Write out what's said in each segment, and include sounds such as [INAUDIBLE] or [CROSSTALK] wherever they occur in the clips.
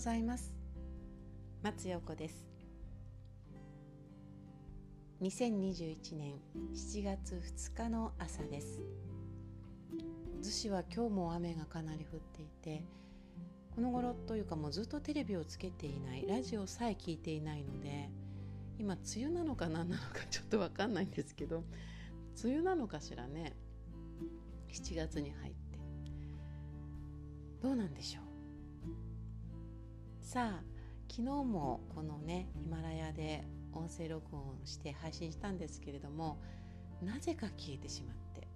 ございます。松陽子です。2021年7月2日の朝です。逗子は今日も雨がかなり降っていてこの頃というかもうずっとテレビをつけていないラジオさえ聞いていないので今梅雨なのか何なのか [LAUGHS] ちょっと分かんないんですけど梅雨なのかしらね。7月に入って。どうなんでしょう？さあ昨日もこのねヒマラヤで音声録音して配信したんですけれどもなぜか消えてしまって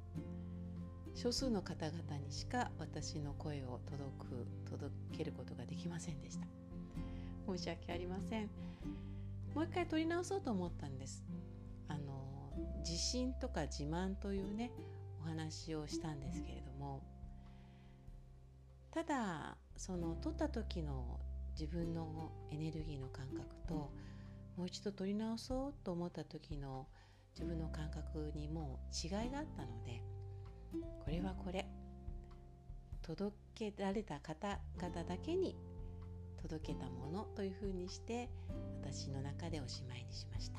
少数の方々にしか私の声を届く届けることができませんでした。申し訳ありません。もう一回撮り直そうと思ったんです。あの自信とか自慢というねお話をしたんですけれどもただその撮った時の自分のエネルギーの感覚ともう一度撮り直そうと思った時の自分の感覚にもう違いがあったのでこれはこれ届けられた方々だけに届けたものというふうにして私の中でおしまいにしました。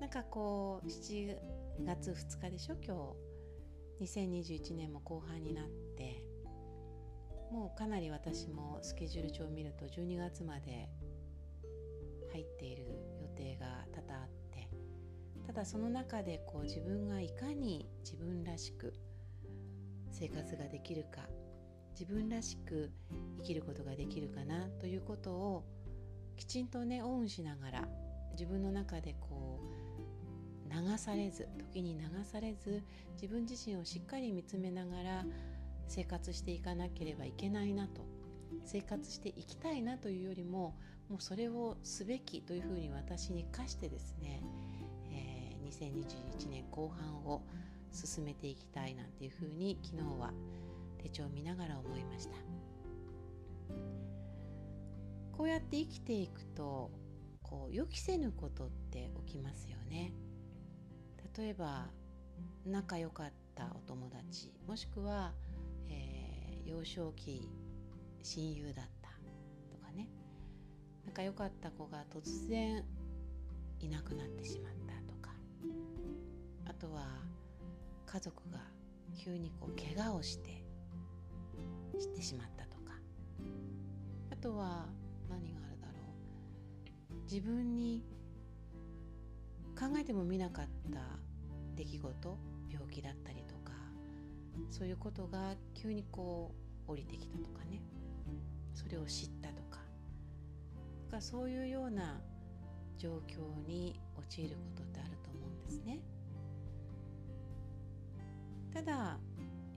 なんかこう7月2日でしょ？今日。2021年も後半になってもうかなり私もスケジュール帳を見ると12月まで入っている予定が多々あってただその中でこう自分がいかに自分らしく生活ができるか自分らしく生きることができるかなということをきちんとねオンしながら自分の中でこう流されず時に流されず自分自身をしっかり見つめながら生活していかなければいけないなと。生活していきたいなというよりももうそれをすべきというふうに私に課してですね、えー、2021年後半を進めていきたいなんていうふうに昨日は手帳を見ながら思いました。こうやって生きていくとこう予期せぬことって起きますよね。例えば仲良かったお友達もしくは、幼少期親友だったとかね。仲良かった子が突然いなくなってしまったとか。あとは家族が急にこう怪我をしてしてしまったとか。あとは何があるだろう。自分に考えてもみなかった出来事病気だったりとか。そういうことが急にこう降りてきたとかね。それを知ったとか。かそういうような状況に陥ることってあると思うんですね。ただ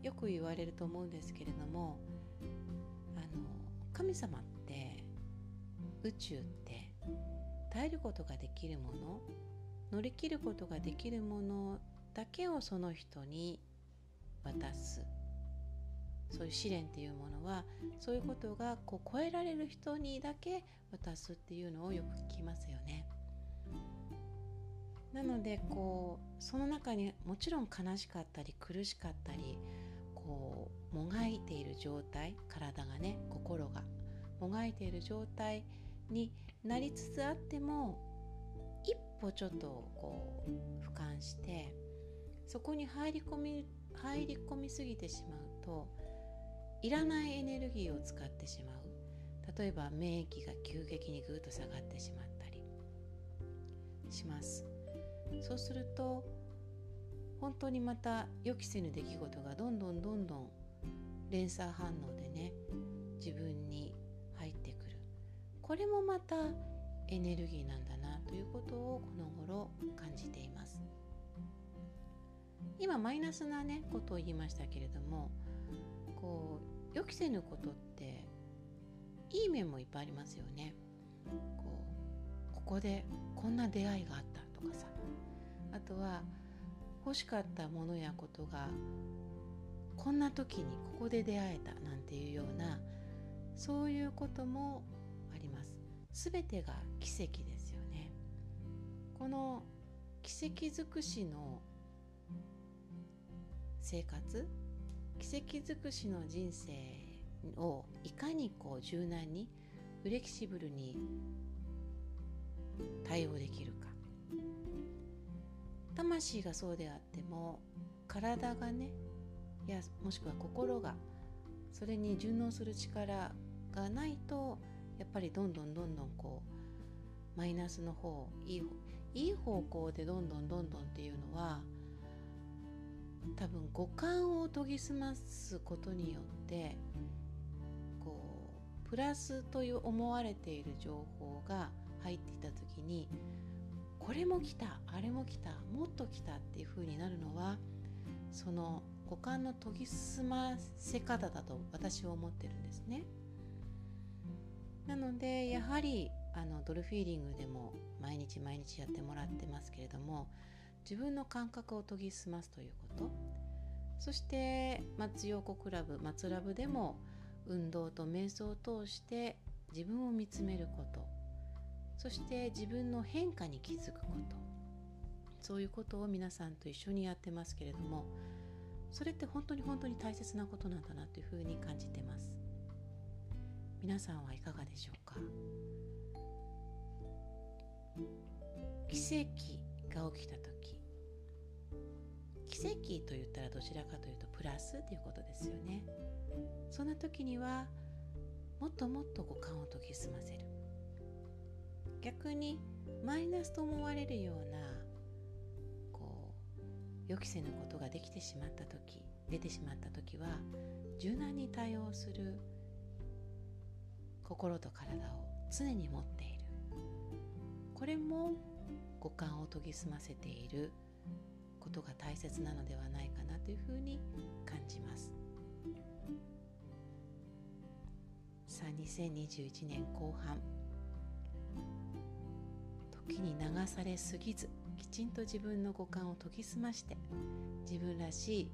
よく言われると思うんですけれどもあの神様って宇宙って耐えることができるもの乗り切ることができるものだけをその人に渡す。そういう試練っていうものはそういうことがこう超えられる人にだけ渡すっていうのをよく聞きますよね。なのでこうその中にもちろん悲しかったり苦しかったりこうもがいている状態体がね心がもがいている状態になりつつあっても一歩ちょっとこう俯瞰してそこに入り込み入り込みすぎてしまうといらないエネルギーを使ってしまう。例えば免疫が急激にぐっと下がってしまったり。します。そうすると本当にまた予期せぬ出来事がどんどんどんどん連鎖反応でね自分に入ってくる。これもまたエネルギーなんだなということをこの頃感じています。今マイナスなねことを言いましたけれども予期せぬことっていい面もいっぱいありますよね。こうここでこんな出会いがあったとかさあとは欲しかったものやことがこんな時にここで出会えたなんていうようなそういうこともあります。すべてが奇跡ですよね。この奇跡尽くしの生活奇跡尽くしの人生をいかにこう柔軟にフレキシブルに対応できるか。魂がそうであっても体がねいやもしくは心がそれに順応する力がないとやっぱりどんどんどんどんこうマイナスの方いいいい方向でどんどんどんどんっていうのは多分五感を研ぎ澄ますことによってこうプラスという思われている情報が入っていた時にこれも来たあれも来たもっと来たっていう風になるのはその五感の研ぎ澄ませ方だと私は思ってるんですね。なのでやはりあのドルフィーリングでも毎日毎日やってもらってますけれども自分の感覚を研ぎ澄ますということ。そして松陽子クラブ松ラブでも運動と瞑想を通して自分を見つめること。そして自分の変化に気づくこと。そういうことを皆さんと一緒にやってますけれどもそれって本当に本当に大切なことなんだなというふうに感じてます。皆さんはいかがでしょうか？奇跡が起きた時。奇跡と言ったらどちらかというとプラスということですよね。そんな時にはもっともっと五感を研ぎ澄ませる。逆にマイナスと思われるようなこう予期せぬことができてしまった時出てしまった時は柔軟に対応する心と体を常に持っている。これも五感を研ぎ澄ませていることが大切なのではないかなというふうに感じます。さあ2021年後半。時に流されすぎずきちんと自分の五感を研ぎ澄まして自分らしい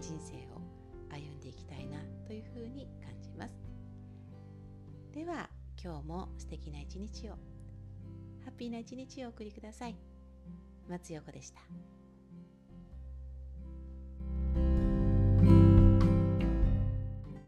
人生を歩んでいきたいなというふうに感じます。では今日も素敵な一日をハッピーな一日をお送りください。松横でした。